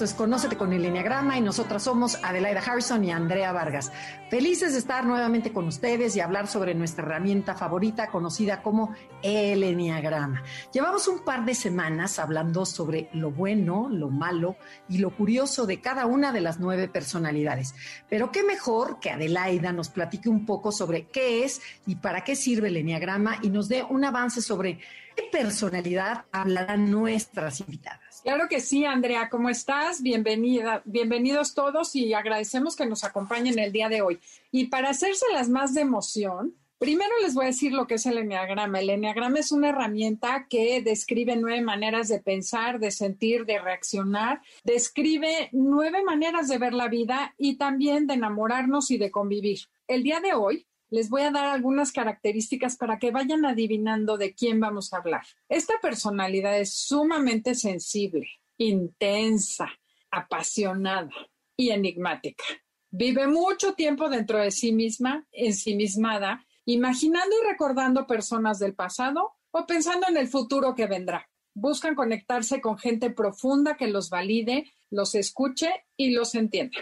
Esto es Conócete con el Enneagrama y nosotras somos Adelaida Harrison y Andrea Vargas. Felices de estar nuevamente con ustedes y hablar sobre nuestra herramienta favorita conocida como el Enneagrama. Llevamos un par de semanas hablando sobre lo bueno, lo malo y lo curioso de cada una de las nueve personalidades. Pero qué mejor que Adelaida nos platique un poco sobre qué es y para qué sirve el Enneagrama y nos dé un avance sobre qué personalidad hablarán nuestras invitadas. Claro que sí, Andrea, ¿cómo estás? Bienvenida, bienvenidos todos y agradecemos que nos acompañen el día de hoy. Y para hacérselas más de emoción, primero les voy a decir lo que es el Enneagrama. El Enneagrama es una herramienta que describe nueve maneras de pensar, de sentir, de reaccionar, describe nueve maneras de ver la vida y también de enamorarnos y de convivir. El día de hoy les voy a dar algunas características para que vayan adivinando de quién vamos a hablar. Esta personalidad es sumamente sensible, intensa, apasionada y enigmática. Vive mucho tiempo dentro de sí misma, ensimismada, imaginando y recordando personas del pasado o pensando en el futuro que vendrá. Buscan conectarse con gente profunda que los valide, los escuche y los entienda.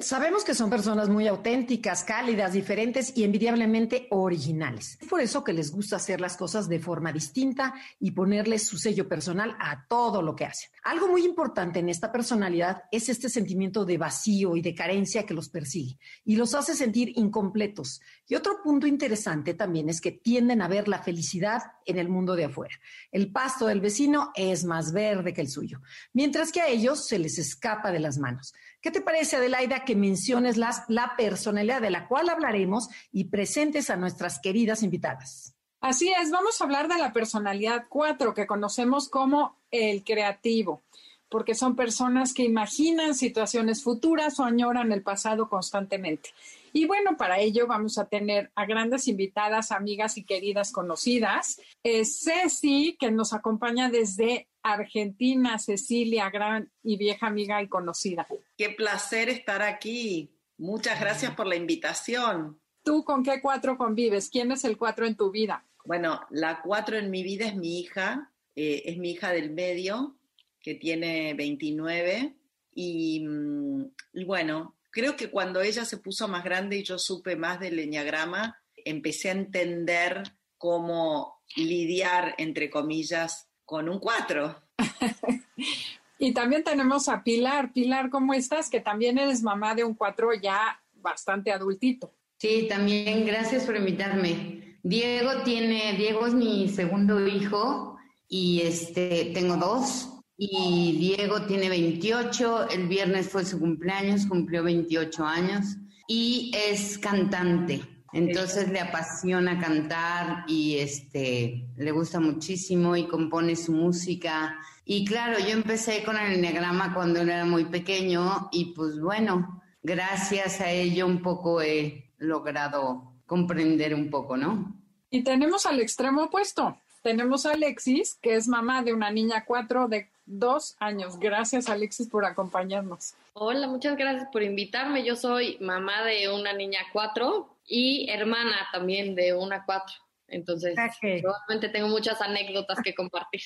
Sabemos que son personas muy auténticas, cálidas, diferentes y envidiablemente originales. Es por eso que les gusta hacer las cosas de forma distinta y ponerle su sello personal a todo lo que hacen. Algo muy importante en esta personalidad es este sentimiento de vacío y de carencia que los persigue y los hace sentir incompletos. Y otro punto interesante también es que tienden a ver la felicidad en el mundo de afuera. El pasto del vecino es más verde que el suyo, mientras que a ellos se les escapa de las manos. ¿Qué te parece, Adelaida, que menciones las, la personalidad de la cual hablaremos y presentes a nuestras queridas invitadas? Así es, vamos a hablar de la personalidad 4, que conocemos como el creativo, porque son personas que imaginan situaciones futuras o añoran el pasado constantemente. Y bueno, para ello vamos a tener a grandes invitadas, amigas y queridas conocidas. Es Ceci, que nos acompaña desde Argentina, Cecilia, gran y vieja amiga y conocida. Qué placer estar aquí. Muchas gracias por la invitación. ¿Tú con qué cuatro convives? ¿Quién es el cuatro en tu vida? Bueno, la cuatro en mi vida es mi hija, eh, es mi hija del medio, que tiene 29. Y, mm, y, bueno, creo que cuando ella se puso más grande y yo supe más del leñagrama, empecé a entender cómo lidiar, entre comillas, con un 4. y también tenemos a Pilar. Pilar, ¿cómo estás? Que también eres mamá de un 4 ya bastante adultito. Sí, también gracias por invitarme. Diego tiene, Diego es mi segundo hijo y este tengo dos y Diego tiene 28, el viernes fue su cumpleaños, cumplió 28 años y es cantante. Entonces le apasiona cantar y este le gusta muchísimo y compone su música. Y claro, yo empecé con el enneagrama cuando él era muy pequeño y pues bueno, gracias a ello un poco he logrado comprender un poco, ¿no? Y tenemos al extremo opuesto. Tenemos a Alexis, que es mamá de una niña cuatro de dos años. Gracias, Alexis, por acompañarnos. Hola, muchas gracias por invitarme. Yo soy mamá de una niña cuatro y hermana también de una cuatro. Entonces, probablemente tengo muchas anécdotas que compartir.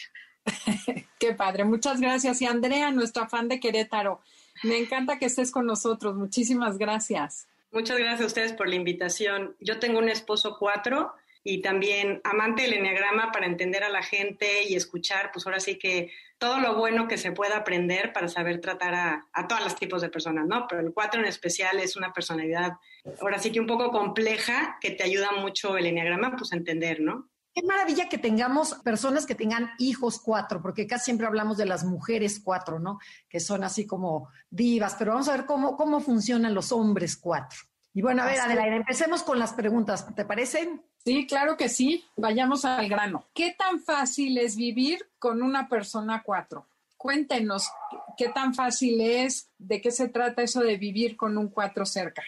Qué padre, muchas gracias. Y Andrea, nuestra fan de Querétaro, me encanta que estés con nosotros. Muchísimas gracias. Muchas gracias a ustedes por la invitación. Yo tengo un esposo cuatro y también amante del enneagrama para entender a la gente y escuchar, pues ahora sí que todo lo bueno que se pueda aprender para saber tratar a, a todos los tipos de personas, ¿no? Pero el 4 en especial es una personalidad, ahora sí que un poco compleja, que te ayuda mucho el enneagrama, pues a entender, ¿no? Qué maravilla que tengamos personas que tengan hijos cuatro, porque casi siempre hablamos de las mujeres cuatro, ¿no? Que son así como divas, pero vamos a ver cómo, cómo funcionan los hombres cuatro. Y bueno, a ver, Adelaide, empecemos con las preguntas, ¿te parece? Sí, claro que sí. Vayamos al grano. ¿Qué tan fácil es vivir con una persona cuatro? Cuéntenos qué tan fácil es, de qué se trata eso de vivir con un cuatro cerca.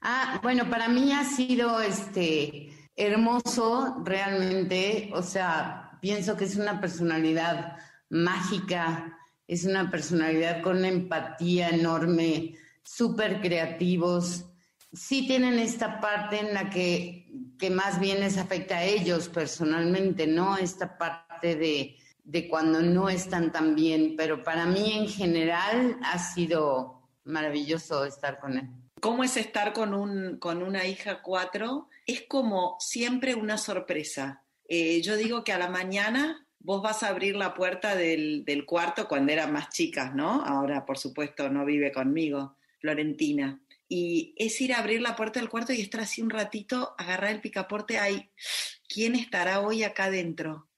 Ah, bueno, para mí ha sido este hermoso realmente, o sea, pienso que es una personalidad mágica, es una personalidad con una empatía enorme, súper creativos. Sí tienen esta parte en la que, que más bien les afecta a ellos personalmente, ¿no? Esta parte de, de cuando no están tan bien, pero para mí en general ha sido maravilloso estar con él. ¿Cómo es estar con, un, con una hija cuatro? Es como siempre una sorpresa. Eh, yo digo que a la mañana vos vas a abrir la puerta del, del, cuarto cuando eran más chicas, ¿no? Ahora, por supuesto, no vive conmigo, Florentina. Y es ir a abrir la puerta del cuarto y estar así un ratito, agarrar el picaporte, ay, ¿quién estará hoy acá adentro?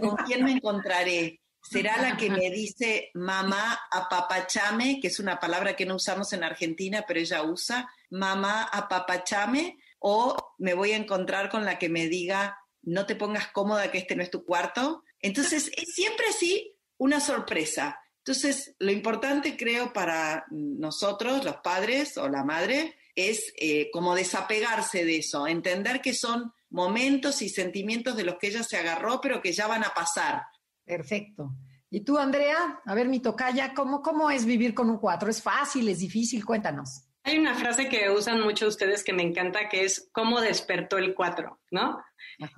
¿Con quién me encontraré? será la que me dice mamá apapachame, que es una palabra que no usamos en Argentina, pero ella usa, mamá apapachame, o me voy a encontrar con la que me diga, no te pongas cómoda que este no es tu cuarto. Entonces, es siempre así una sorpresa. Entonces, lo importante creo para nosotros, los padres o la madre, es eh, como desapegarse de eso, entender que son momentos y sentimientos de los que ella se agarró, pero que ya van a pasar Perfecto. ¿Y tú, Andrea? A ver, mi tocaya, ¿cómo, ¿cómo es vivir con un cuatro? ¿Es fácil? ¿Es difícil? Cuéntanos. Hay una frase que usan mucho ustedes que me encanta, que es cómo despertó el cuatro, ¿no?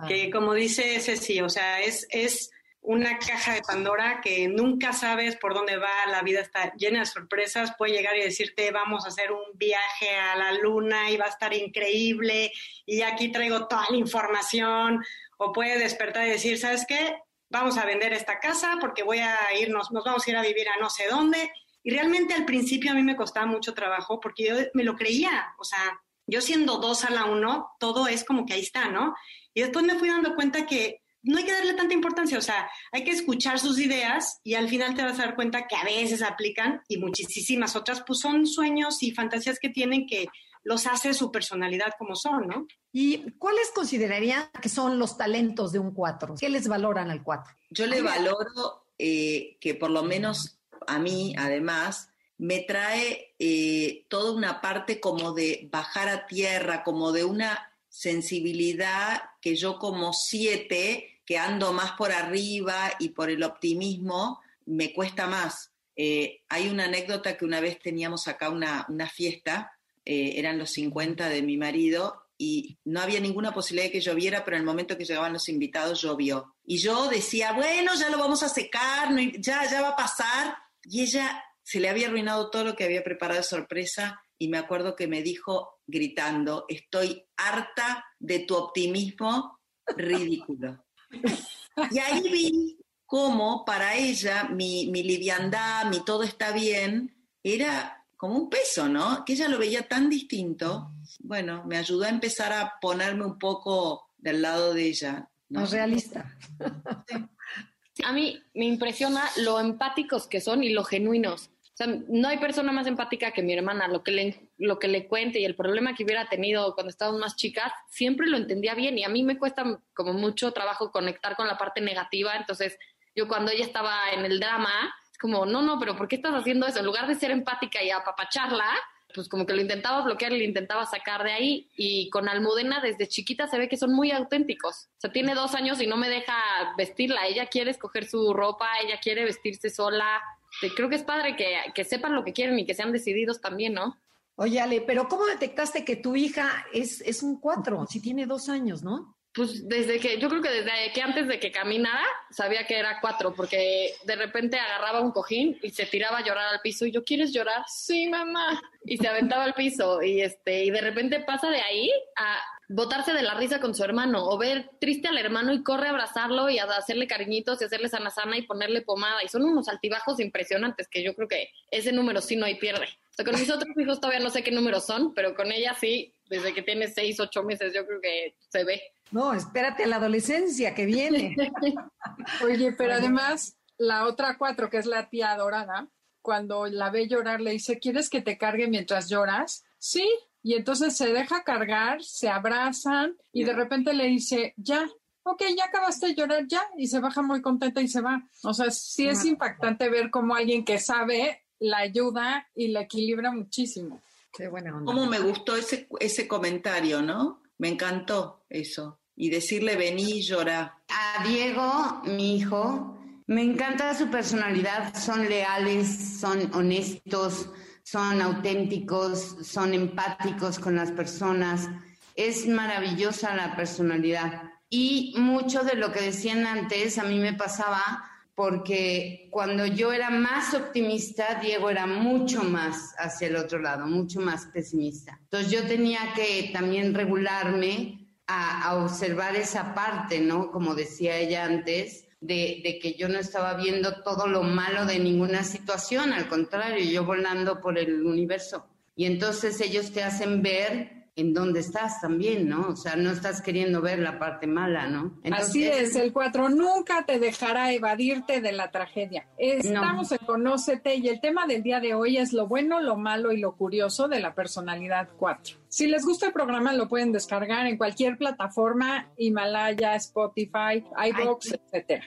Que como dice ese sí, o sea, es, es una caja de Pandora que nunca sabes por dónde va, la vida está llena de sorpresas, puede llegar y decirte vamos a hacer un viaje a la luna y va a estar increíble y aquí traigo toda la información, o puede despertar y decir, ¿sabes qué? vamos a vender esta casa porque voy a irnos, nos vamos a ir a vivir a no sé dónde. Y realmente al principio a mí me costaba mucho trabajo porque yo me lo creía, o sea, yo siendo dos a la uno, todo es como que ahí está, ¿no? Y después me fui dando cuenta que no hay que darle tanta importancia, o sea, hay que escuchar sus ideas y al final te vas a dar cuenta que a veces aplican y muchísimas otras, pues son sueños y fantasías que tienen que los hace su personalidad como son, ¿no? ¿Y cuáles considerarían que son los talentos de un cuatro? ¿Qué les valoran al cuatro? Yo le valoro eh, que por lo menos a mí, además, me trae eh, toda una parte como de bajar a tierra, como de una sensibilidad que yo como siete, que ando más por arriba y por el optimismo, me cuesta más. Eh, hay una anécdota que una vez teníamos acá una, fiesta eh, eran los 50 de mi marido y no había ninguna posibilidad de que lloviera, pero en el momento que llegaban los invitados llovió. Y yo decía, bueno, ya lo vamos a secar, ya, ya va a pasar. Y ella se le había arruinado todo lo que había preparado de sorpresa y me acuerdo que me dijo gritando, estoy harta de tu optimismo ridículo. Y ahí vi cómo para ella mi, mi liviandad, mi todo está bien, era como un peso, ¿no? Que ella lo veía tan distinto. Bueno, me ayudó a empezar a ponerme un poco del lado de ella. Más realista. A mí me impresiona lo empáticos que son y lo genuinos. O sea, no hay persona más empática que mi hermana. Lo que, le, lo que le cuente y el problema que hubiera tenido cuando estábamos más chicas, siempre lo entendía bien. Y a mí me cuesta como mucho trabajo conectar con la parte negativa. Entonces, yo cuando ella estaba en el drama, como, no, no, pero ¿por qué estás haciendo eso? En lugar de ser empática y apapacharla, pues como que lo intentaba bloquear y lo intentaba sacar de ahí. Y con Almudena desde chiquita se ve que son muy auténticos. O sea, tiene dos años y no me deja vestirla. Ella quiere escoger su ropa, ella quiere vestirse sola. Creo que es padre que, que sepan lo que quieren y que sean decididos también, ¿no? Oye, Ale, pero ¿cómo detectaste que tu hija es, es un cuatro? Si tiene dos años, ¿no? Pues desde que, yo creo que desde que antes de que caminara, sabía que era cuatro, porque de repente agarraba un cojín y se tiraba a llorar al piso. Y yo, ¿quieres llorar? Sí, mamá. Y se aventaba al piso. Y este, y de repente pasa de ahí a botarse de la risa con su hermano, o ver triste al hermano y corre a abrazarlo y a hacerle cariñitos y hacerle sana sana y ponerle pomada. Y son unos altibajos impresionantes que yo creo que ese número sí no hay pierde. O sea, con mis otros hijos todavía no sé qué números son, pero con ella sí, desde que tiene seis, ocho meses, yo creo que se ve. No, espérate a la adolescencia que viene. Oye, pero además, la otra cuatro, que es la tía dorada, cuando la ve llorar, le dice, ¿quieres que te cargue mientras lloras? Sí. Y entonces se deja cargar, se abrazan y de repente le dice, ya, ok, ya acabaste de llorar, ya, y se baja muy contenta y se va. O sea, sí es impactante ver cómo alguien que sabe la ayuda y la equilibra muchísimo. Qué buena onda. Cómo me gustó ese, ese comentario, ¿no? Me encantó eso. y decirle vení y llora. A Diego, mi hijo, me encanta su personalidad, son leales, son honestos, son auténticos, son empáticos con las personas. Es maravillosa la personalidad. Y mucho de lo que decían antes a mí me pasaba porque cuando yo era más optimista, Diego era mucho más hacia el otro lado, mucho más pesimista. Entonces yo tenía que también regularme a, observar esa parte, ¿no? Como decía ella antes, de, que yo no estaba viendo todo lo malo de ninguna situación, al contrario, yo volando por el universo. Y entonces ellos te hacen ver en dónde estás también, ¿no? O sea, no estás queriendo ver la parte mala, ¿no? Así es, el 4 nunca te dejará evadirte de la tragedia. Estamos en Conócete y el tema del día de hoy es lo bueno, lo malo y lo curioso de la personalidad 4. Si les gusta el programa, lo pueden descargar en cualquier plataforma, Himalaya, Spotify, iBox, etcétera.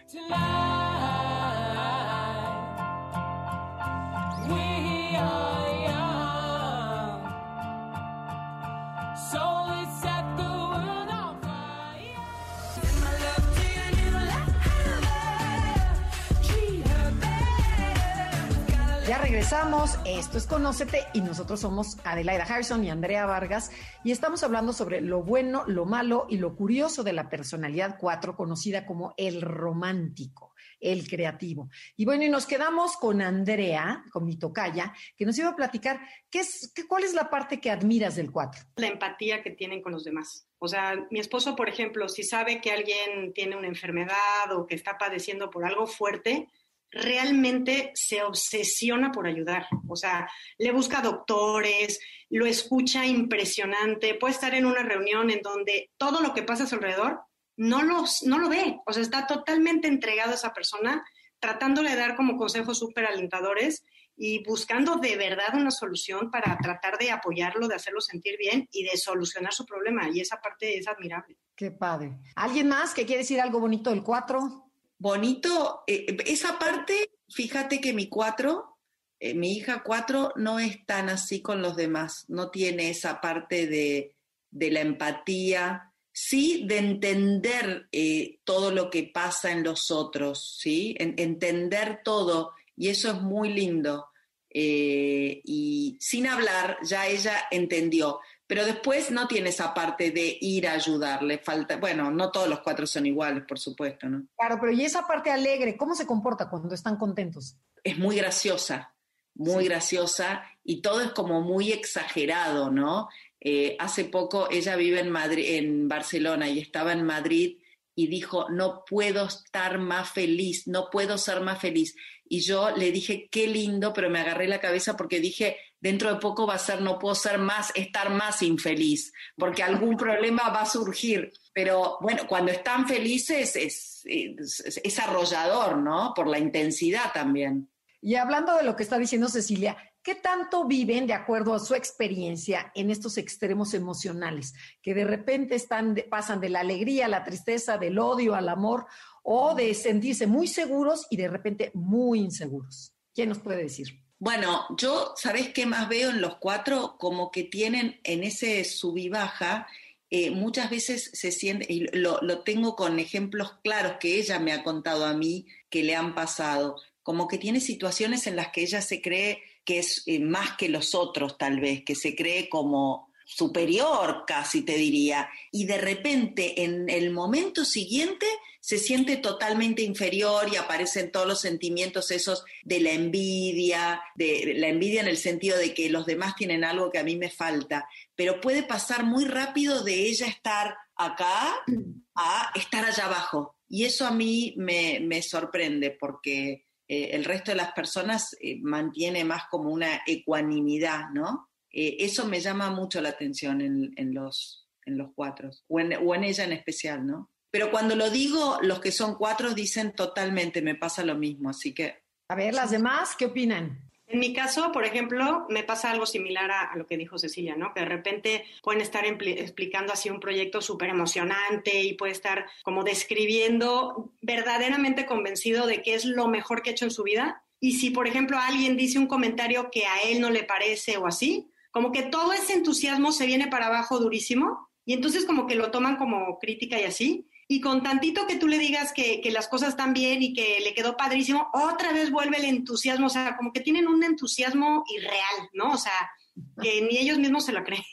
Regresamos, esto es Conócete y nosotros somos Adelaida Harrison y Andrea Vargas y estamos hablando sobre lo bueno, lo malo y lo curioso de la personalidad 4 conocida como el romántico, el creativo. Y bueno, y nos quedamos con Andrea, con mi tocaya, que nos iba a platicar qué es, qué, cuál es la parte que admiras del 4. La empatía que tienen con los demás. O sea, mi esposo, por ejemplo, si sabe que alguien tiene una enfermedad o que está padeciendo por algo fuerte, realmente se obsesiona por ayudar. O sea, le busca doctores, lo escucha impresionante, puede estar en una reunión en donde todo lo que pasa a su alrededor no, los, no lo ve. O sea, está totalmente entregado a esa persona, tratándole de dar como consejos súper alentadores y buscando de verdad una solución para tratar de apoyarlo, de hacerlo sentir bien y de solucionar su problema. Y esa parte es admirable. Qué padre. ¿Alguien más que quiere decir algo bonito del 4? Bonito. Eh, esa parte, fíjate que mi cuatro, eh, mi hija cuatro, no es tan así con los demás, no tiene esa parte de, la empatía, sí de entender eh, todo lo que pasa en los otros, ¿sí? entender todo, y eso es muy lindo. y sin hablar, ya ella entendió pero después no tiene esa parte de ir a ayudarle, falta, bueno, no todos los cuatro son iguales, por supuesto, ¿no? Claro, pero y esa parte alegre, ¿cómo se comporta cuando están contentos? Es muy graciosa, muy graciosa y todo es como muy exagerado, ¿no? Eh, hace poco ella vive en Madrid, en Barcelona y estaba en Madrid y dijo, no puedo estar más feliz, no puedo ser más feliz. Y yo le dije, qué lindo, pero me agarré la cabeza porque dije, dentro de poco va a ser, no puedo ser más, estar más infeliz, porque algún problema va a surgir. Pero bueno, cuando están felices es, es, arrollador, ¿no? Por la intensidad también. Y hablando de lo que está diciendo Cecilia, ¿qué tanto viven de acuerdo a su experiencia en estos extremos emocionales? Que de repente están, pasan de la alegría a la tristeza, del odio al amor, o de sentirse muy seguros y de repente muy inseguros. ¿Quién nos puede decir? Bueno, yo, ¿sabés qué más veo en los cuatro? Como que tienen en ese sub y baja, eh, muchas veces se siente, y lo, tengo con ejemplos claros que ella me ha contado a mí que le han pasado, como que tiene situaciones en las que ella se cree que es eh, más que los otros, tal vez, que se cree como superior, casi te diría, y de repente en el momento siguiente se siente totalmente inferior y aparecen todos los sentimientos esos de la envidia, de la envidia en el sentido de que los demás tienen algo que a mí me falta, pero puede pasar muy rápido de ella estar acá a estar allá abajo. Y eso a mí me, sorprende porque eh, el resto de las personas eh, mantiene más como una ecuanimidad, ¿no? Eh, eso me llama mucho la atención en, los, en los cuatro, o en ella en especial, ¿no? Pero cuando lo digo, los que son cuatro dicen totalmente, me pasa lo mismo, así que... A ver, las demás, ¿qué opinan? En mi caso, por ejemplo, me pasa algo similar a, lo que dijo Cecilia, ¿no? Que de repente pueden estar explicando así un proyecto súper emocionante y puede estar como describiendo verdaderamente convencido de que es lo mejor que ha hecho en su vida. Y si, por ejemplo, alguien dice un comentario que a él no le parece o así, como que todo ese entusiasmo se viene para abajo durísimo y entonces como que lo toman como crítica y así. Y con tantito que tú le digas que, que, las cosas están bien y que le quedó padrísimo, otra vez vuelve el entusiasmo, o sea, como que tienen un entusiasmo irreal, ¿no? O sea, que ni ellos mismos se lo creen.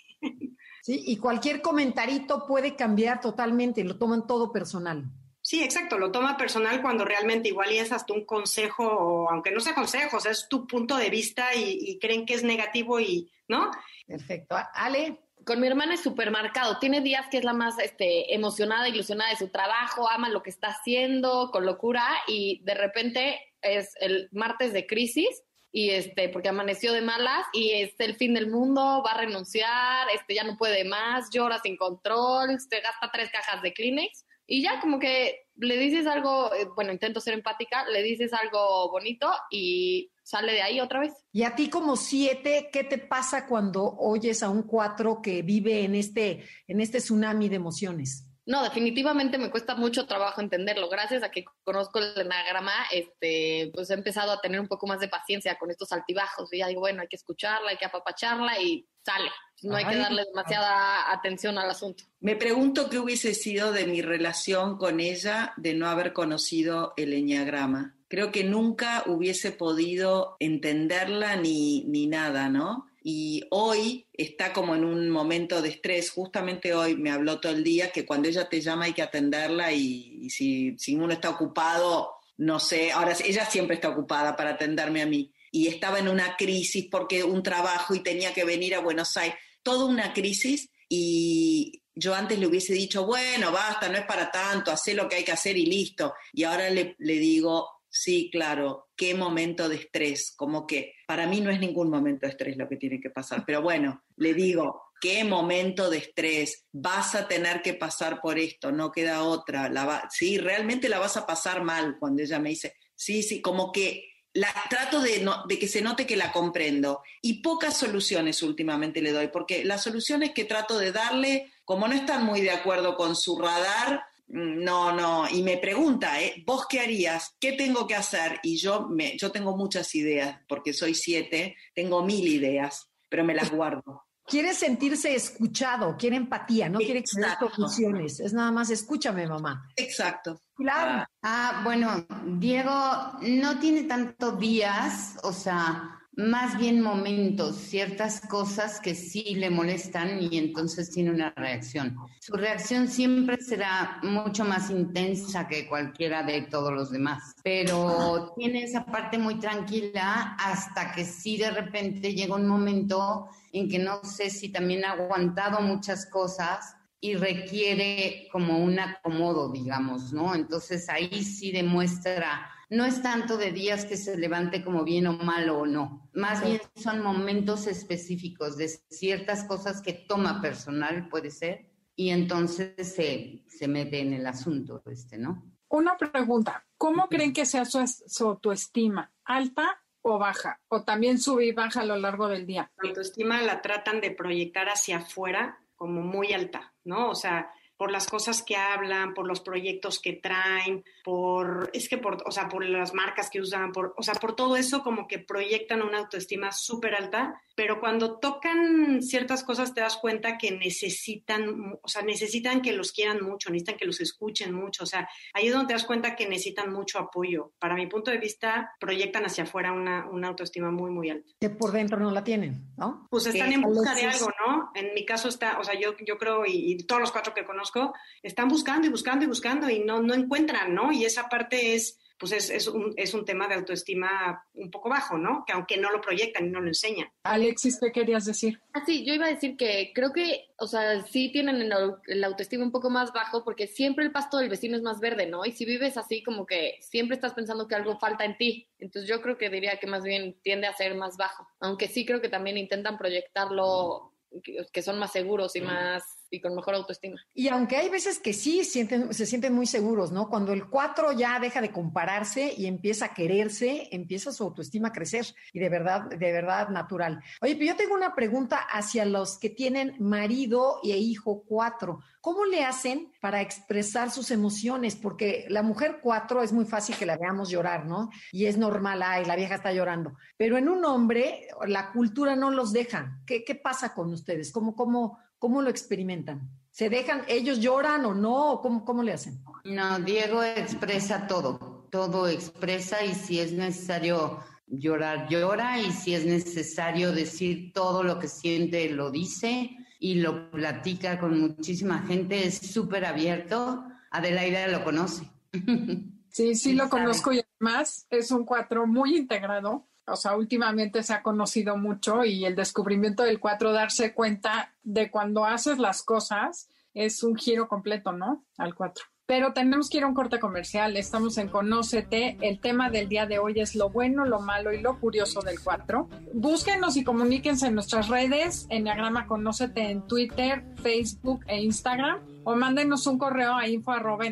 Sí, y cualquier comentarito puede cambiar totalmente, lo toman todo personal. Sí, exacto, lo toma personal cuando realmente igual y es hasta un consejo, o aunque no sea consejo, o sea, es tu punto de vista y, y creen que es negativo y, ¿no? Perfecto. Ale, con mi hermana es súper marcado. Tiene días que es la más este, emocionada, ilusionada de su trabajo, ama lo que está haciendo con locura y de repente es el martes de crisis y este porque amaneció de malas y es el fin del mundo, va a renunciar, este ya no puede más, llora sin control, se gasta tres cajas de Kleenex y ya como que le dices algo, eh, bueno, intento ser empática, le dices algo bonito y sale de ahí otra vez. Y a ti como siete, ¿qué te pasa cuando oyes a un cuatro que vive en este, en este tsunami de emociones? No, definitivamente me cuesta mucho trabajo entenderlo. Gracias a que conozco el enagrama, este, pues he empezado a tener un poco más de paciencia con estos altibajos. Y ya digo, bueno, hay que escucharla, hay que apapacharla y sale. No hay que darle demasiada atención al asunto. Me pregunto qué hubiese sido de mi relación con ella de no haber conocido el enagrama. Creo que nunca hubiese podido entenderla ni, ni nada, ¿no? Y hoy está como en un momento de estrés. Justamente hoy me habló todo el día que cuando ella te llama hay que atenderla y, si, si, uno está ocupado, no sé, ahora ella siempre está ocupada para atenderme a mí. Y estaba en una crisis porque un trabajo y tenía que venir a Buenos Aires. Toda una crisis y yo antes le hubiese dicho, bueno, basta, no es para tanto, hace lo que hay que hacer y listo. Y ahora le digo, Sí, claro, qué momento de estrés, como que para mí no es ningún momento de estrés lo que tiene que pasar, pero bueno, le digo, qué momento de estrés, vas a tener que pasar por esto, no queda otra, la sí, realmente la vas a pasar mal cuando ella me dice, sí, sí, como que la, trato de, de que se note que la comprendo y pocas soluciones últimamente le doy, porque las soluciones que trato de darle, como no están muy de acuerdo con su radar, no, no, y me pregunta, ¿eh? ¿vos qué harías? ¿Qué tengo que hacer? Y yo, me, yo tengo muchas ideas, porque soy siete, tengo mil ideas, pero me las guardo. Quiere sentirse escuchado, quiere empatía, no quiere que conclusiones, es nada más escúchame, mamá. Exacto. Claro. Ah, bueno, Diego no tiene tanto días, o sea, más bien momentos, ciertas cosas que sí le molestan y entonces tiene una reacción. Su reacción siempre será mucho más intensa que cualquiera de todos los demás, pero tiene esa parte muy tranquila hasta que sí de repente llega un momento en que no sé si también ha aguantado muchas cosas y requiere como un acomodo, digamos, ¿no? Entonces ahí sí demuestra no es tanto de días que se levante como bien o mal o no, más bien son momentos específicos de ciertas cosas que toma personal, puede ser, y entonces se, se mete en el asunto este, ¿no? Una pregunta, ¿cómo creen que sea su, su autoestima? ¿Alta o baja? ¿O también sube y baja a lo largo del día? La autoestima la tratan de proyectar hacia afuera como muy alta, ¿no? O sea, por las cosas que hablan, por los proyectos que traen, por, es que por, o sea, por las marcas que usan, por, o sea, por todo eso como que proyectan una autoestima súper alta, pero cuando tocan ciertas cosas te das cuenta que necesitan, o sea, necesitan que los quieran mucho, necesitan que los escuchen mucho, o sea, ahí es donde te das cuenta que necesitan mucho apoyo. Para mi punto de vista, proyectan hacia afuera una, una autoestima muy, muy alta. Que por dentro no la tienen, ¿no? Pues están en busca de algo, ¿no? En mi caso está, o sea, yo, yo creo, y, y todos los cuatro que conozco, están buscando y buscando y buscando y no, no encuentran, ¿no? Y esa parte es, pues es, es, un, es un tema de autoestima un poco bajo, ¿no? Que aunque no lo proyectan y no lo enseñan. Alexis, ¿qué querías decir? Ah, sí, yo iba a decir que creo que, o sea, sí tienen el, el, autoestima un poco más bajo porque siempre el pasto del vecino es más verde, ¿no? Y si vives así, como que siempre estás pensando que algo falta en ti. Entonces yo creo que diría que más bien tiende a ser más bajo. Aunque sí creo que también intentan proyectarlo que, son más seguros y más y con mejor autoestima. Y aunque hay veces que sí sienten, se sienten muy seguros, ¿no? Cuando el 4 ya deja de compararse y empieza a quererse, empieza su autoestima a crecer y de verdad, de verdad natural. Oye, pero yo tengo una pregunta hacia los que tienen marido e hijo 4. ¿Cómo le hacen para expresar sus emociones? Porque la mujer 4 es muy fácil que la veamos llorar, ¿no? Y es normal, ay, la vieja está llorando. Pero en un hombre, la cultura no los deja. ¿Qué, qué pasa con ustedes? ¿Cómo, cómo, ¿Cómo lo experimentan? ¿Se dejan, ellos lloran o no? ¿Cómo, cómo le hacen? No, Diego expresa todo, todo expresa y si es necesario llorar, llora y si es necesario decir todo lo que siente, lo dice y lo platica con muchísima gente, es súper abierto. Adelaida lo conoce. Sí, sí lo conozco y además es un cuatro muy integrado. O sea, últimamente se ha conocido mucho y el descubrimiento del cuatro, darse cuenta de cuando haces las cosas, es un giro completo, ¿no? Al cuatro. Pero tenemos que ir a un corte comercial. Estamos en Conócete. El tema del día de hoy es lo bueno, lo malo y lo curioso del 4. Búsquenos y comuníquense en nuestras redes, Enneagrama Conócete en Twitter, Facebook e Instagram, o mándenos un correo a info arroba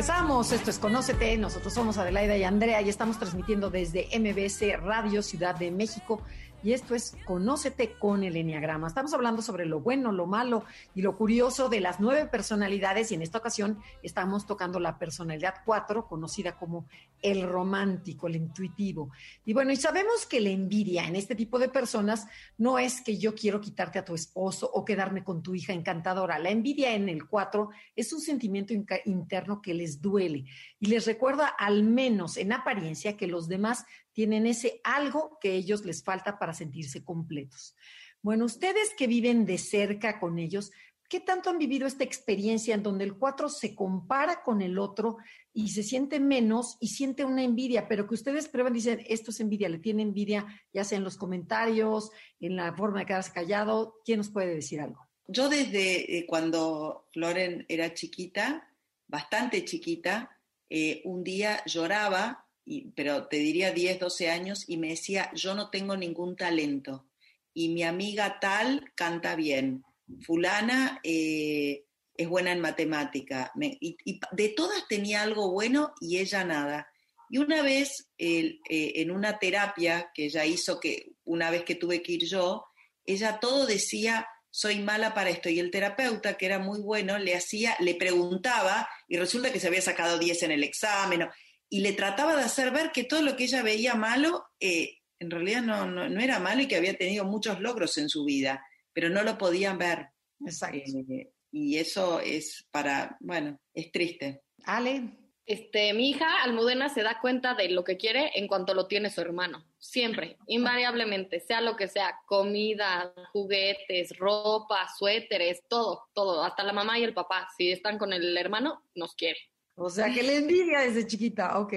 regresamos. Esto es Conócete. Nosotros somos Adelaida y Andrea y estamos transmitiendo desde MBC Radio Ciudad de México y esto es Conócete con el Enneagrama. Estamos hablando sobre lo bueno, lo malo y lo curioso de las nueve personalidades y en esta ocasión estamos tocando la personalidad cuatro, conocida como el romántico, el intuitivo. Y bueno, y sabemos que la envidia en este tipo de personas no es que yo quiero quitarte a tu esposo o quedarme con tu hija encantadora. La envidia en el cuatro es un sentimiento interno que les duele y les recuerda al menos en apariencia que los demás tienen ese algo que ellos les falta para sentirse completos. Bueno, ustedes que viven de cerca con ellos, ¿qué tanto han vivido esta experiencia en donde el cuatro se compara con el otro y se siente menos y siente una envidia, pero que ustedes prueban, dicen, esto es envidia, le tiene envidia, ya sea en los comentarios, en la forma de quedarse callado? ¿Quién nos puede decir algo? Yo desde eh, cuando Floren era chiquita, bastante chiquita, eh, un día lloraba pero te diría 10, 12 años, y me decía, yo no tengo ningún talento, y mi amiga tal canta bien, fulana eh, es buena en matemática, y, de todas tenía algo bueno y ella nada. Y una vez, eh, en una terapia que ella hizo, que una vez que tuve que ir yo, ella todo decía, soy mala para esto. Y el terapeuta, que era muy bueno, le hacía, le preguntaba, y resulta que se había sacado 10 en el examen y le trataba de hacer ver que todo lo que ella veía malo, eh, en realidad no, no, era malo y que había tenido muchos logros en su vida, pero no lo podían ver. Exacto. Eh, y eso es para, bueno, es triste. Ale. Este, mi hija Almudena se da cuenta de lo que quiere en cuanto lo tiene su hermano. Siempre, invariablemente, sea lo que sea, comida, juguetes, ropa, suéteres, todo, todo, hasta la mamá y el papá, si están con el hermano, nos quiere. O sea, que le envidia desde chiquita, ok.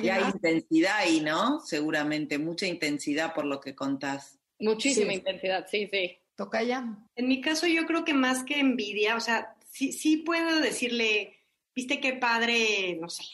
Y hay intensidad ahí, ¿no? Seguramente, mucha intensidad por lo que contás. Muchísima intensidad, sí, sí. Toca ya. En mi caso, yo creo que más que envidia, o sea, sí, sí puedo decirle, viste qué padre, no sé,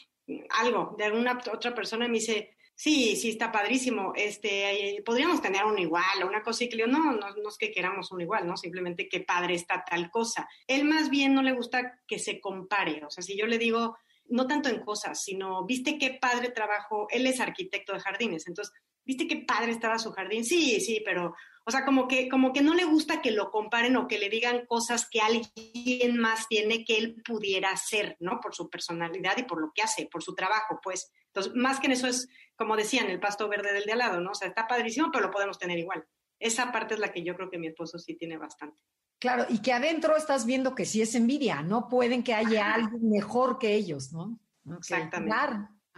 algo de alguna otra persona me dice, sí, sí, está padrísimo, este, podríamos tener uno igual o una cosa y que no, no, no es que queramos uno igual, ¿no? Simplemente qué padre está tal cosa. Él más bien no le gusta que se compare, o sea, si yo le digo, no tanto en cosas, sino, viste qué padre trabajo, él es arquitecto de jardines, entonces, viste qué padre estaba su jardín, sí, sí, pero o sea, como que, como que no le gusta que lo comparen o que le digan cosas que alguien más tiene que él pudiera hacer, ¿no? Por su personalidad y por lo que hace, por su trabajo, pues. Entonces, más que en eso es, como decían, el pasto verde del de al lado, ¿no? O sea, está padrísimo, pero lo podemos tener igual. Esa parte es la que yo creo que mi esposo sí tiene bastante. Claro, y que adentro estás viendo que sí es envidia, no pueden que haya alguien mejor que ellos, ¿no? Exactamente.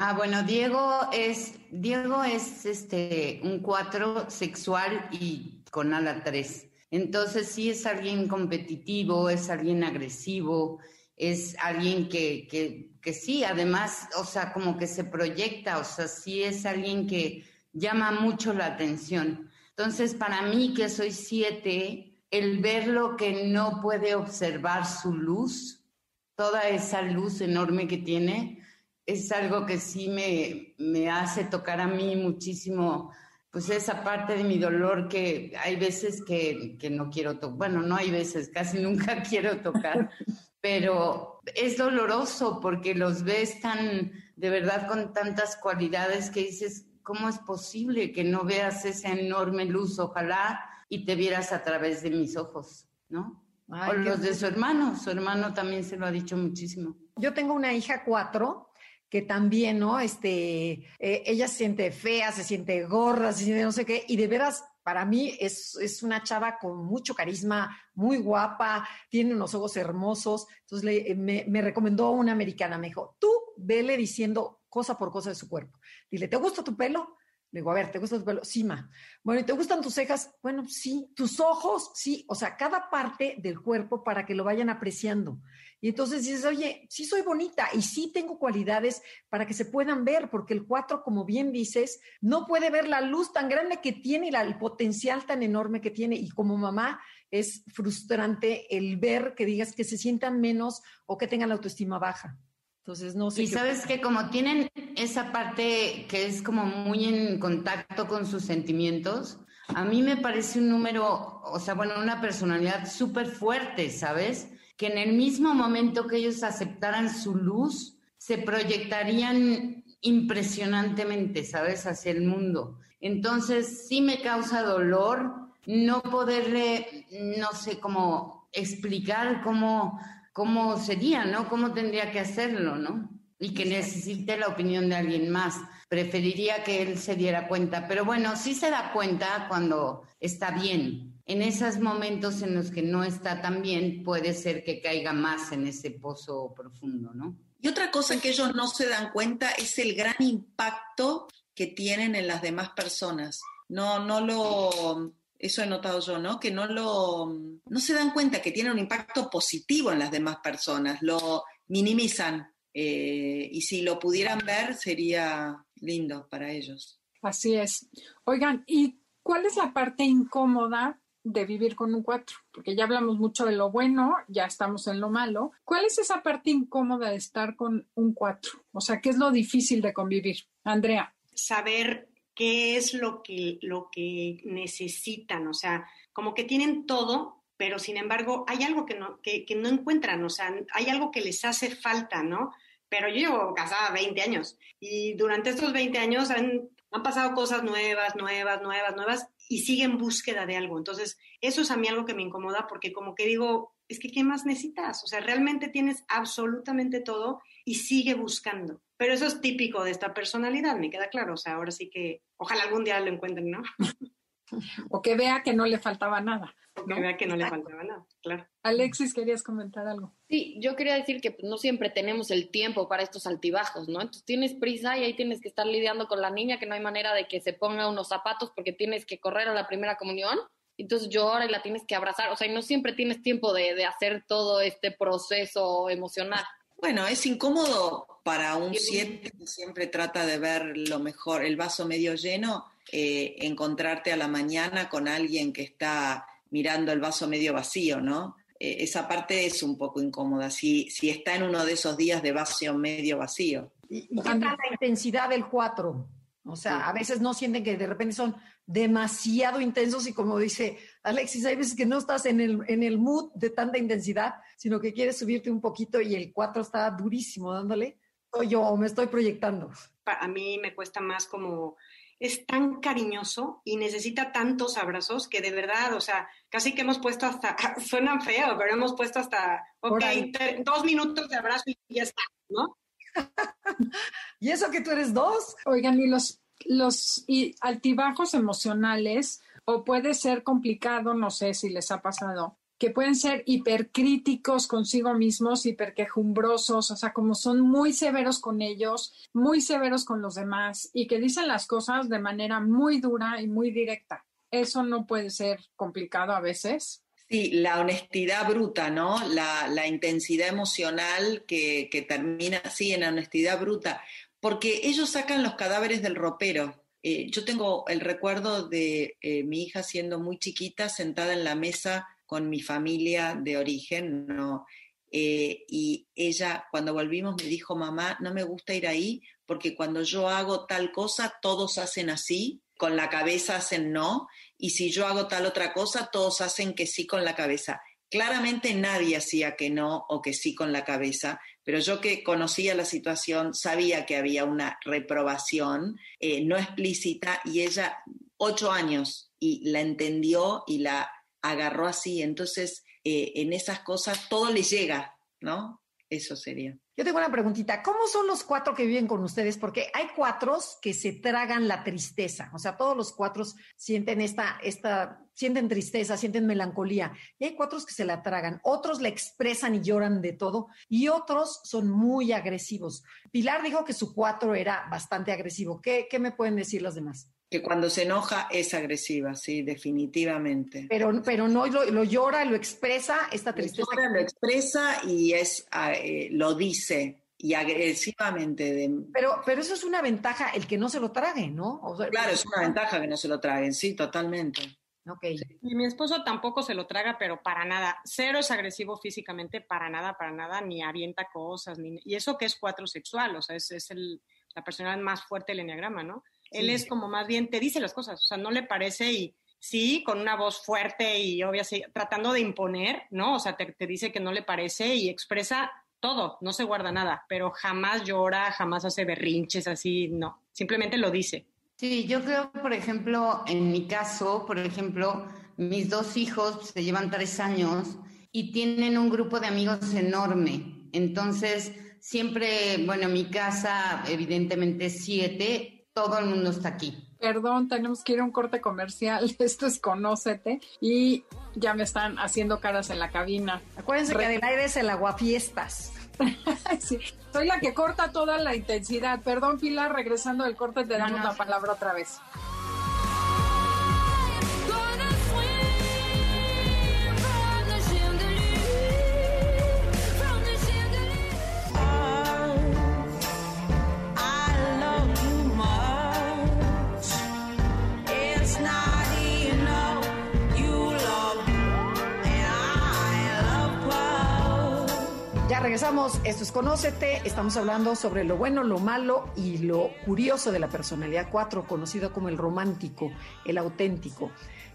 Ah, bueno, Diego es, Diego es este un cuatro sexual y con ala tres. Entonces sí es alguien competitivo, es alguien agresivo, es alguien que, que, que sí, además, o sea, como que se proyecta, o sea, sí es alguien que llama mucho la atención. Entonces, para mí, que soy siete, el ver lo que no puede observar su luz, toda esa luz enorme que tiene, es algo que sí me, me hace tocar a mí muchísimo, pues esa parte de mi dolor que hay veces que, que no quiero tocar, bueno, no hay veces, casi nunca quiero tocar, pero es doloroso porque los ves tan, de verdad, con tantas cualidades que dices, ¿cómo es posible que no veas esa enorme luz? Ojalá y te vieras a través de mis ojos, ¿no? o los de su hermano, su hermano también se lo ha dicho muchísimo. Yo tengo una hija cuatro que también, ¿no? Este, eh, ella se siente fea, se siente gorda, se siente no sé qué, y de veras para mí es, es, una chava con mucho carisma, muy guapa, tiene unos ojos hermosos. Entonces le, me, me, recomendó una americana, me dijo, tú vele diciendo cosa por cosa de su cuerpo. Dile, ¿te gusta tu pelo? Le digo, a ver, ¿te gusta tu pelo? Sí, ma. Bueno, ¿y te gustan tus cejas? Bueno, sí. ¿Tus ojos? Sí. O sea, cada parte del cuerpo para que lo vayan apreciando. Y entonces dices, oye, sí soy bonita y sí tengo cualidades para que se puedan ver, porque el 4, como bien dices, no puede ver la luz tan grande que tiene y la, el potencial tan enorme que tiene. Y como mamá es frustrante el ver que digas que se sientan menos o que tengan la autoestima baja. Entonces, no sé. Y sabes que como tienen esa parte que es como muy en contacto con sus sentimientos, a mí me parece un número, o sea, bueno, una personalidad súper fuerte, ¿sabes? Que en el mismo momento que ellos aceptaran su luz, se proyectarían impresionantemente, ¿sabes? Hacia el mundo. Entonces, sí me causa dolor no poderle, no sé cómo explicar cómo cómo sería, ¿no? ¿Cómo tendría que hacerlo, ¿no? Y que necesite la opinión de alguien más. Preferiría que él se diera cuenta, pero bueno, sí se da cuenta cuando está bien. En esos momentos en los que no está tan bien, puede ser que caiga más en ese pozo profundo, ¿no? Y otra cosa que ellos no se dan cuenta es el gran impacto que tienen en las demás personas. No, no lo, eso he notado yo, ¿no? Que no lo, no se dan cuenta que tiene un impacto positivo en las demás personas, lo minimizan. Eh, y si lo pudieran ver, sería lindo para ellos. Así es. Oigan, ¿y cuál es la parte incómoda de vivir con un cuatro? Porque ya hablamos mucho de lo bueno, ya estamos en lo malo. ¿Cuál es esa parte incómoda de estar con un cuatro? O sea, ¿qué es lo difícil de convivir? Andrea. Saber qué es lo que, lo que necesitan, o sea, como que tienen todo, pero sin embargo hay algo que no, que, no encuentran, o sea, hay algo que les hace falta, ¿no? Pero yo llevo casada 20 años y durante estos 20 años han, han pasado cosas nuevas, nuevas, nuevas, nuevas y sigue en búsqueda de algo. Entonces, eso es a mí algo que me incomoda porque como que digo, es que ¿qué más necesitas? O sea, realmente tienes absolutamente todo y sigue buscando. Pero eso es típico de esta personalidad, me queda claro. O sea, ahora sí que ojalá algún día lo encuentren, ¿no? o que vea que no le faltaba nada. O que vea que no le faltaba nada, claro. Alexis, ¿querías comentar algo? Sí, yo quería decir que no siempre tenemos el tiempo para estos altibajos, ¿no? Entonces tienes prisa y ahí tienes que estar lidiando con la niña, que no hay manera de que se ponga unos zapatos porque tienes que correr a la primera comunión. Entonces llora y la tienes que abrazar. O sea, y no siempre tienes tiempo de, de hacer todo este proceso emocional. Bueno, es incómodo para un 7 que siempre trata de ver lo mejor, el vaso medio lleno, eh, encontrarte a la mañana con alguien que está mirando el vaso medio vacío, ¿no? Eh, esa parte es un poco incómoda, si, si está en uno de esos días de vaso medio vacío. ¿Y, qué tal la intensidad del 4? O sea, a veces no sienten que de repente son demasiado intensos y como dice Alexis, hay veces que no estás en el, en el mood de tanta intensidad, sino que quieres subirte un poquito y el 4 está durísimo dándole. O yo, o me estoy proyectando. A mí me cuesta más como es tan cariñoso y necesita tantos abrazos que de verdad, o sea, casi que hemos puesto hasta, suenan feo, pero hemos puesto hasta, ok, dos minutos de abrazo y ya está, ¿no? y eso que tú eres dos. Oigan, y los, los altibajos emocionales, o puede ser complicado, no sé si les ha pasado, que pueden ser hipercríticos consigo mismos, hiperquejumbrosos, o sea, como son muy severos con ellos, muy severos con los demás y que dicen las cosas de manera muy dura y muy directa. Eso no puede ser complicado a veces. Sí, la honestidad bruta, ¿no? La, intensidad emocional que, termina así en la honestidad bruta, porque ellos sacan los cadáveres del ropero. Eh, yo tengo el recuerdo de eh, mi hija siendo muy chiquita, sentada en la mesa con mi familia de origen, ¿no? Eh, y ella cuando volvimos me dijo, mamá, no me gusta ir ahí porque cuando yo hago tal cosa, todos hacen así, con la cabeza hacen no, y si yo hago tal otra cosa, todos hacen que sí con la cabeza. Claramente nadie hacía que no o que sí con la cabeza, pero yo que conocía la situación sabía que había una reprobación eh, no explícita y ella ocho años y la entendió y la agarró así. Entonces, eh, en esas cosas todo le llega, ¿no? Eso sería. Yo tengo una preguntita. ¿Cómo son los cuatro que viven con ustedes? Porque hay cuatro que se tragan la tristeza. O sea, todos los cuatro sienten esta, esta, sienten tristeza, sienten melancolía. Y hay cuatro que se la tragan. Otros la expresan y lloran de todo. Y otros son muy agresivos. Pilar dijo que su cuatro era bastante agresivo. ¿Qué, qué me pueden decir los demás? Que cuando se enoja es agresiva, sí, definitivamente. Pero, pero no lo, llora, lo expresa, esta tristeza. Lo, llora, lo expresa y es, ah, eh, lo dice y agresivamente. De... Pero, pero eso es una ventaja, el que no se lo trague, ¿no? claro, es una ventaja que no se lo traguen, sí, totalmente. Okay. Y mi esposo tampoco se lo traga, pero para nada. Cero es agresivo físicamente, para nada, para nada, ni avienta cosas. Ni... Y eso que es cuatro sexual, o sea, es, es el, la persona más fuerte del enneagrama, ¿no? Él es como más bien, te dice las cosas, o sea, no le parece y sí, con una voz fuerte y obviamente tratando de imponer, ¿no? O sea, te, dice que no le parece y expresa todo, no se guarda nada, pero jamás llora, jamás hace berrinches así, no, simplemente lo dice. Sí, yo creo, por ejemplo, en mi caso, por ejemplo, mis dos hijos se llevan tres años y tienen un grupo de amigos enorme. Entonces, siempre, bueno, mi casa, evidentemente siete, todo el mundo está aquí. Perdón, tenemos que ir a un corte comercial. Esto es Conócete y ya me están haciendo caras en la cabina. Acuérdense que del aire es el aguafiestas. sí, soy la que corta toda la intensidad. Perdón, Pilar, regresando del corte te damos la palabra otra vez. Regresamos. Esto es Conócete. Estamos hablando sobre lo bueno, lo malo y lo curioso de la personalidad 4, conocido como el romántico, el auténtico.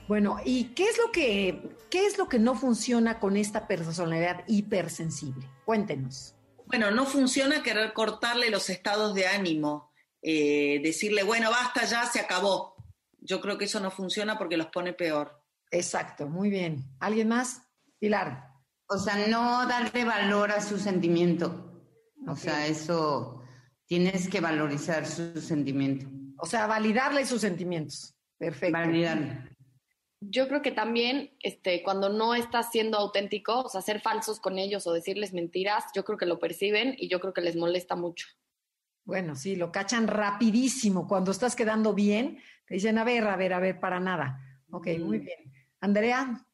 Bueno, ¿y qué es lo que, qué es lo que no funciona con esta personalidad hipersensible? Cuéntenos. Bueno, no funciona querer cortarle los estados de ánimo, eh, decirle, bueno, basta, ya se acabó. Yo creo que eso no funciona porque los pone peor. Exacto, muy bien. ¿Alguien más? Pilar. O sea, no darle valor a su sentimiento. O sea, eso tienes que valorizar su sentimiento. O sea, validarle sus sentimientos. Perfecto. Validarle. Yo creo que también este, cuando no estás siendo auténtico, o sea, ser falsos con ellos o decirles mentiras, yo creo que lo perciben y yo creo que les molesta mucho. Bueno, sí, lo cachan rapidísimo. Cuando estás quedando bien, te dicen, a ver, a ver, a ver, para nada. Ok, muy mm. bien. Andrea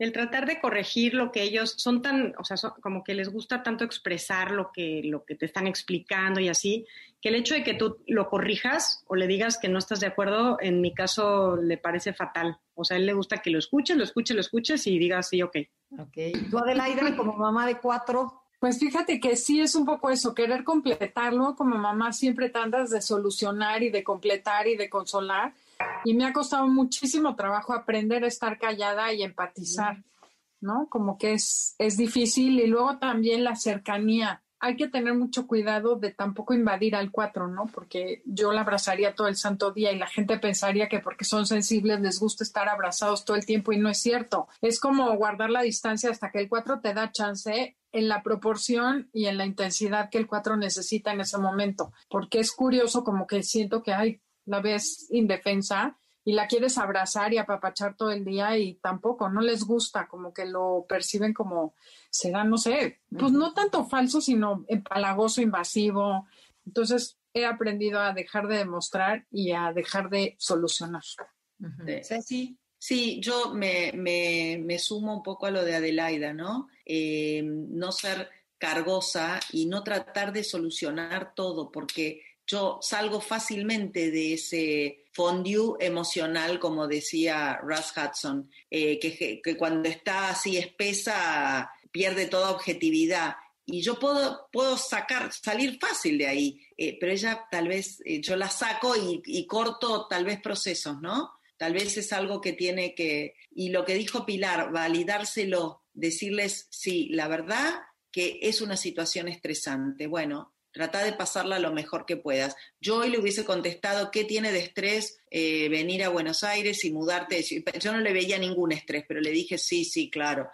el tratar de corregir lo que ellos son tan, o sea, como que les gusta tanto expresar lo que, lo que te están explicando y así, que el hecho de que tú lo corrijas o le digas que no estás de acuerdo, en mi caso le parece fatal. O sea, a él le gusta que lo escuches, lo escuches, lo escuches y digas sí, ok. Ok. ¿Tú, Adelaida, como mamá de cuatro? Pues fíjate que sí es un poco eso, querer completarlo, como mamá siempre tratas de solucionar y de completar y de consolar y me ha costado muchísimo trabajo aprender a estar callada y empatizar, ¿no? Como que es, es difícil y luego también la cercanía. Hay que tener mucho cuidado de tampoco invadir al cuatro, ¿no? Porque yo la abrazaría todo el santo día y la gente pensaría que porque son sensibles les gusta estar abrazados todo el tiempo y no es cierto. Es como guardar la distancia hasta que el cuatro te da chance en la proporción y en la intensidad que el cuatro necesita en ese momento. Porque es curioso como que siento que hay la ves indefensa y la quieres abrazar y apapachar todo el día y tampoco, no les gusta, como que lo perciben como, será, no sé, pues no tanto falso, sino empalagoso, invasivo. Entonces he aprendido a dejar de demostrar y a dejar de solucionar. sí, sí, yo me, me, sumo un poco a lo de Adelaida, ¿no? Eh, no ser cargosa y no tratar de solucionar todo, porque yo salgo fácilmente de ese fondue emocional, como decía Russ Hudson, eh, que, cuando está así espesa pierde toda objetividad. Y yo puedo, puedo sacar, salir fácil de ahí, eh, pero ella tal vez, eh, yo la saco y, corto tal vez procesos, ¿no? Tal vez es algo que tiene que, y lo que dijo Pilar, validárselo, decirles, sí, la verdad que es una situación estresante. Bueno, trata de pasarla lo mejor que puedas. Yo hoy le hubiese contestado, ¿qué tiene de estrés eh, venir a Buenos Aires y mudarte? Yo no le veía ningún estrés, pero le dije, sí, sí, claro,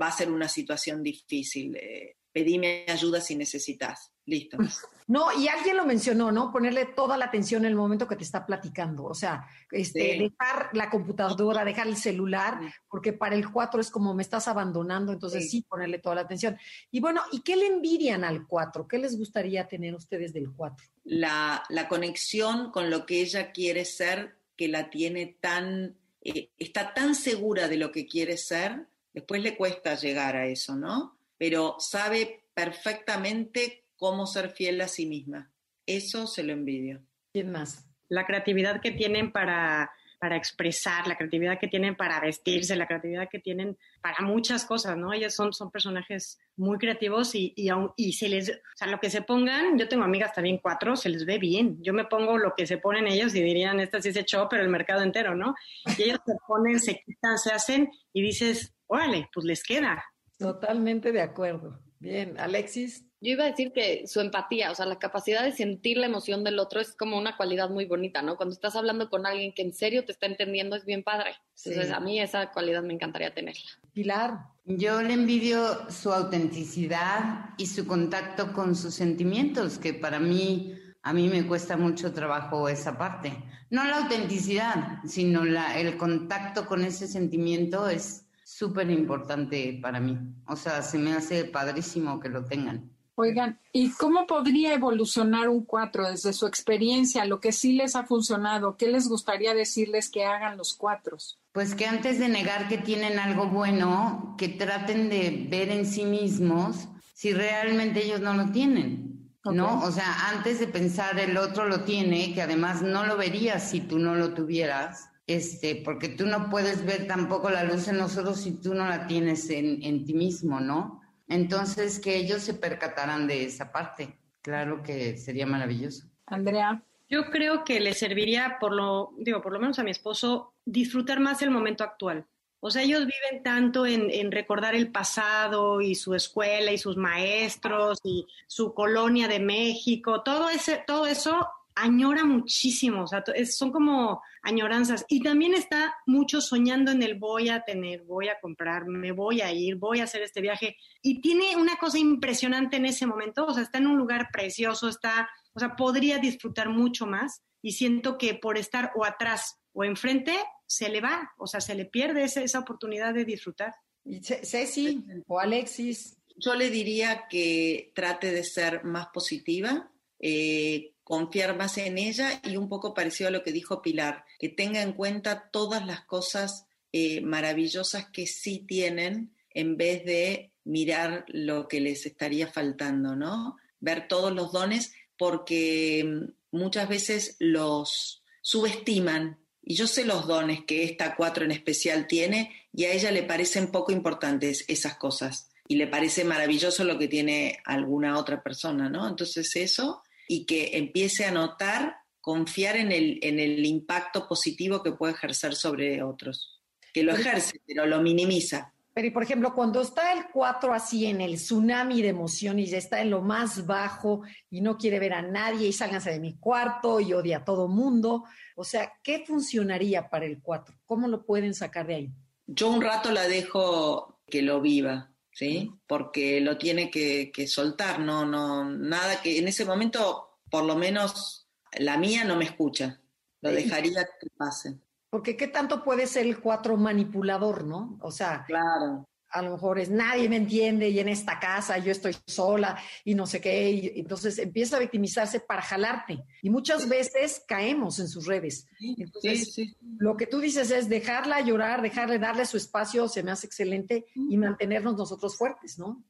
va a ser una situación difícil. Eh, pedime ayuda si necesitas. Listo. No, y alguien lo mencionó, ¿no? Ponerle toda la atención en el momento que te está platicando. O sea, este, dejar la computadora, dejar el celular, porque para el 4 es como me estás abandonando, entonces sí. ponerle toda la atención. Y bueno, ¿y qué le envidian al 4? ¿Qué les gustaría tener ustedes del 4? La, la conexión con lo que ella quiere ser, que la tiene tan, eh, está tan segura de lo que quiere ser, después le cuesta llegar a eso, ¿no? Pero sabe perfectamente cómo ser fiel a sí misma. Eso se lo envidio. ¿Quién más? La creatividad que tienen para, para expresar, la creatividad que tienen para vestirse, la creatividad que tienen para muchas cosas, ¿no? Ellas son, son personajes muy creativos y, y, y, se les, o sea, lo que se pongan, yo tengo amigas también cuatro, se les ve bien. Yo me pongo lo que se ponen ellos y dirían, esta sí se echó, pero el mercado entero, ¿no? Y ellos se ponen, se quitan, se hacen y dices, órale, pues les queda. Totalmente de acuerdo. Bien, Alexis. Yo iba a decir que su empatía, o sea, la capacidad de sentir la emoción del otro es como una cualidad muy bonita, ¿no? Cuando estás hablando con alguien que en serio te está entendiendo es bien padre. Entonces, a mí esa cualidad me encantaría tenerla. Pilar. Yo le envidio su autenticidad y su contacto con sus sentimientos, que para mí, a mí me cuesta mucho trabajo esa parte. No la autenticidad, sino la, el contacto con ese sentimiento es súper importante para mí. O sea, se me hace padrísimo que lo tengan. Oigan, ¿y cómo podría evolucionar un 4 desde su experiencia, lo que sí les ha funcionado? ¿Qué les gustaría decirles que hagan los cuatros? Pues que antes de negar que tienen algo bueno, que traten de ver en sí mismos si realmente ellos no lo tienen. ¿No? O sea, antes de pensar el otro lo tiene, que además no lo verías si tú no lo tuvieras, este, porque tú no puedes ver tampoco la luz en nosotros si tú no la tienes en, en ti mismo, ¿no? Entonces, que ellos se percatarán de esa parte. Claro que sería maravilloso. Andrea. Yo creo que le serviría, por lo, digo, por lo menos a mi esposo, disfrutar más el momento actual. O sea, ellos viven tanto en, en, recordar el pasado y su escuela y sus maestros y su colonia de México, todo, ese, todo eso añora muchísimo, o sea, son como añoranzas. Y también está mucho soñando en el voy a tener, voy a comprar, me voy a ir, voy a hacer este viaje. Y tiene una cosa impresionante en ese momento, o sea, está en un lugar precioso, está, o sea, podría disfrutar mucho más. Y siento que por estar o atrás o enfrente, se le va, o sea, se le pierde esa, esa oportunidad de disfrutar. Ceci o Alexis. Yo le diría que trate de ser más positiva, eh, confiar más en ella y un poco parecido a lo que dijo Pilar, que tenga en cuenta todas las cosas eh, maravillosas que sí tienen en vez de mirar lo que les estaría faltando, ¿no? Ver todos los dones porque mm, muchas veces los subestiman. Y yo sé los dones que esta cuatro en especial tiene y a ella le parecen poco importantes esas cosas. Y le parece maravilloso lo que tiene alguna otra persona, ¿no? Entonces eso y que empiece a notar, confiar en el, en el impacto positivo que puede ejercer sobre otros. Que lo ejerce, pero lo minimiza. Pero, y por ejemplo, cuando está el 4 así en el tsunami de emoción y ya está en lo más bajo y no quiere ver a nadie y sálganse de mi cuarto y odia a todo mundo, o sea, ¿qué funcionaría para el 4? ¿Cómo lo pueden sacar de ahí? Yo un rato la dejo que lo viva, ¿sí? Porque lo tiene que, que, soltar, no, no, nada que en ese momento, por lo menos la mía no me escucha, lo dejaría que pase. Porque qué tanto puede ser el cuatro manipulador, ¿no? O sea, claro a lo mejor es nadie me entiende y en esta casa yo estoy sola y no sé qué. Y entonces empieza a victimizarse para jalarte. Y muchas veces caemos en sus redes. Entonces, sí, sí. lo que tú dices es dejarla llorar, dejarle darle su espacio, se me hace excelente, y mantenernos nosotros fuertes, ¿no?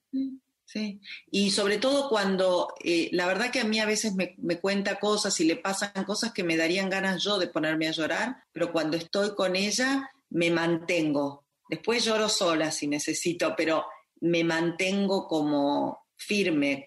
Sí, y sobre todo cuando, eh, la verdad que a mí a veces me, me, cuenta cosas y le pasan cosas que me darían ganas yo de ponerme a llorar, pero cuando estoy con ella me mantengo, Después lloro sola si necesito, pero me mantengo como firme,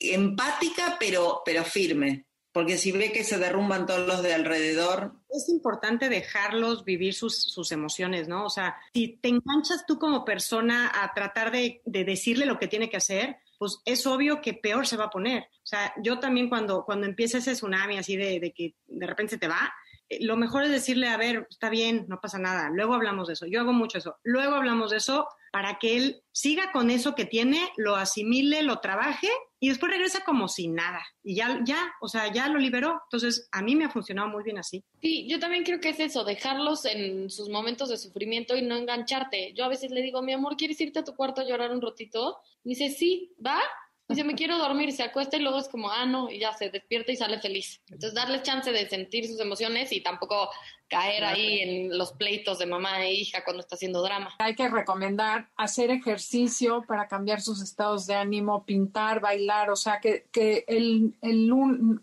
empática, pero, pero firme. porque si ve que se derrumban todos los de alrededor. Es importante dejarlos vivir sus, sus emociones, ¿no? O sea, si te enganchas tú como persona a tratar de, de, decirle lo que tiene que hacer, pues es obvio que peor se va a poner. O sea, yo también cuando, cuando empieza ese tsunami así de, de que de repente te va, lo mejor es decirle, a ver, está bien, no pasa nada, luego hablamos de eso. Yo hago mucho eso. Luego hablamos de eso para que él siga con eso que tiene, lo asimile, lo trabaje y después regresa como sin nada. Y ya, ya, o sea, ya lo liberó. Entonces, a mí me ha funcionado muy bien así. Sí, yo también creo que es eso, dejarlos en sus momentos de sufrimiento y no engancharte. Yo a veces le digo, mi amor, ¿quieres irte a tu cuarto a llorar un ratito? Y dice, sí, va. Dice, me quiero dormir, se acuesta y luego es como, ah, no, y ya se despierta y sale feliz. Entonces, darle chance de sentir sus emociones y tampoco caer ahí en los pleitos de mamá e hija cuando está haciendo drama. Hay que recomendar hacer ejercicio para cambiar sus estados de ánimo, pintar, bailar, o sea, que, que el, el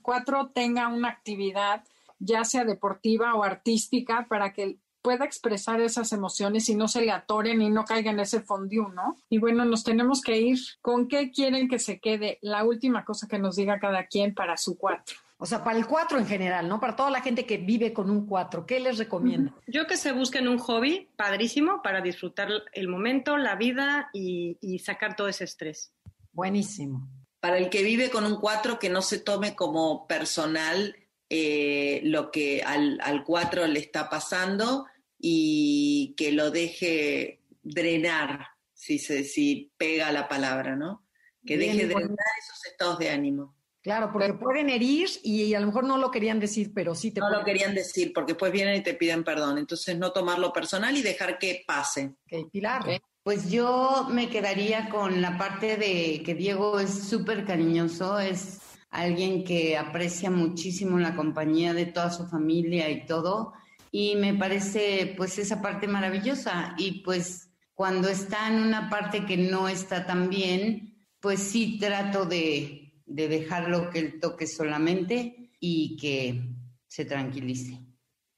4 tenga una actividad ya sea deportiva o artística para que pueda expresar esas emociones y no se le atoren y no caiga en ese fondue, ¿no? Y bueno, nos tenemos que ir. ¿Con qué quieren que se quede? La última cosa que nos diga cada quien para su cuatro. O sea, para el cuatro en general, ¿no? Para toda la gente que vive con un cuatro, ¿qué les recomienda? Yo que se busquen un hobby padrísimo para disfrutar el momento, la vida y, y sacar todo ese estrés. Buenísimo. Para el que vive con un cuatro, que no se tome como personal eh, lo que al, al cuatro le está pasando y que lo deje drenar, si, se, si pega la palabra, ¿no? Que Bien, deje bueno. drenar esos estados de ánimo. Claro, porque pueden herir y a lo mejor no lo querían decir, pero sí te No lo querían decir porque después vienen y te piden perdón. Entonces no tomarlo personal y dejar que pase. Ok, Pilar. Pues yo me quedaría con la parte de que Diego es súper cariñoso, es alguien que aprecia muchísimo la compañía de toda su familia y todo, y me parece pues esa parte maravillosa. Y pues cuando está en una parte que no está tan bien, pues sí trato de, de dejarlo que él toque solamente y que se tranquilice.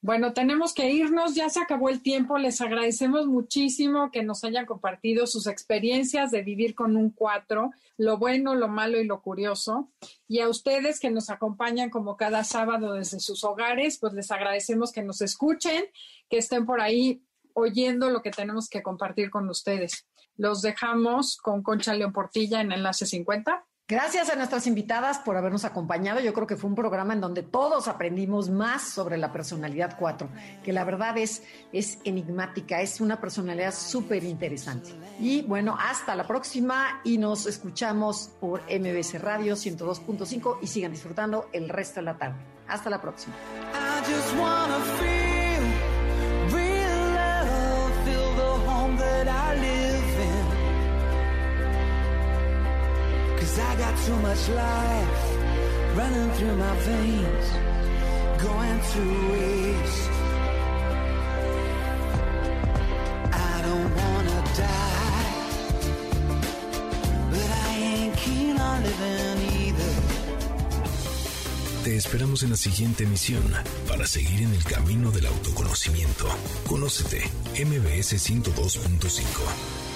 Bueno, tenemos que irnos, ya se acabó el tiempo. Les agradecemos muchísimo que nos hayan compartido sus experiencias de vivir con un cuatro, lo bueno, lo malo y lo curioso. Y a ustedes que nos acompañan como cada sábado desde sus hogares, pues les agradecemos que nos escuchen, que estén por ahí oyendo lo que tenemos que compartir con ustedes. Los dejamos con Concha León Portilla en Enlace 50. Gracias a nuestras invitadas por habernos acompañado. Yo creo que fue un programa en donde todos aprendimos más sobre la personalidad 4, que la verdad es, es enigmática, es una personalidad súper interesante. Y bueno, hasta la próxima y nos escuchamos por MBC Radio 102.5 y sigan disfrutando el resto de la tarde. Hasta la próxima. Cause I got too much life running through my veins, going to waste. I don't wanna die, but I ain't keen on living either. Te esperamos en la siguiente emisión para seguir en el camino del autoconocimiento. Conócete, MBS 102.5.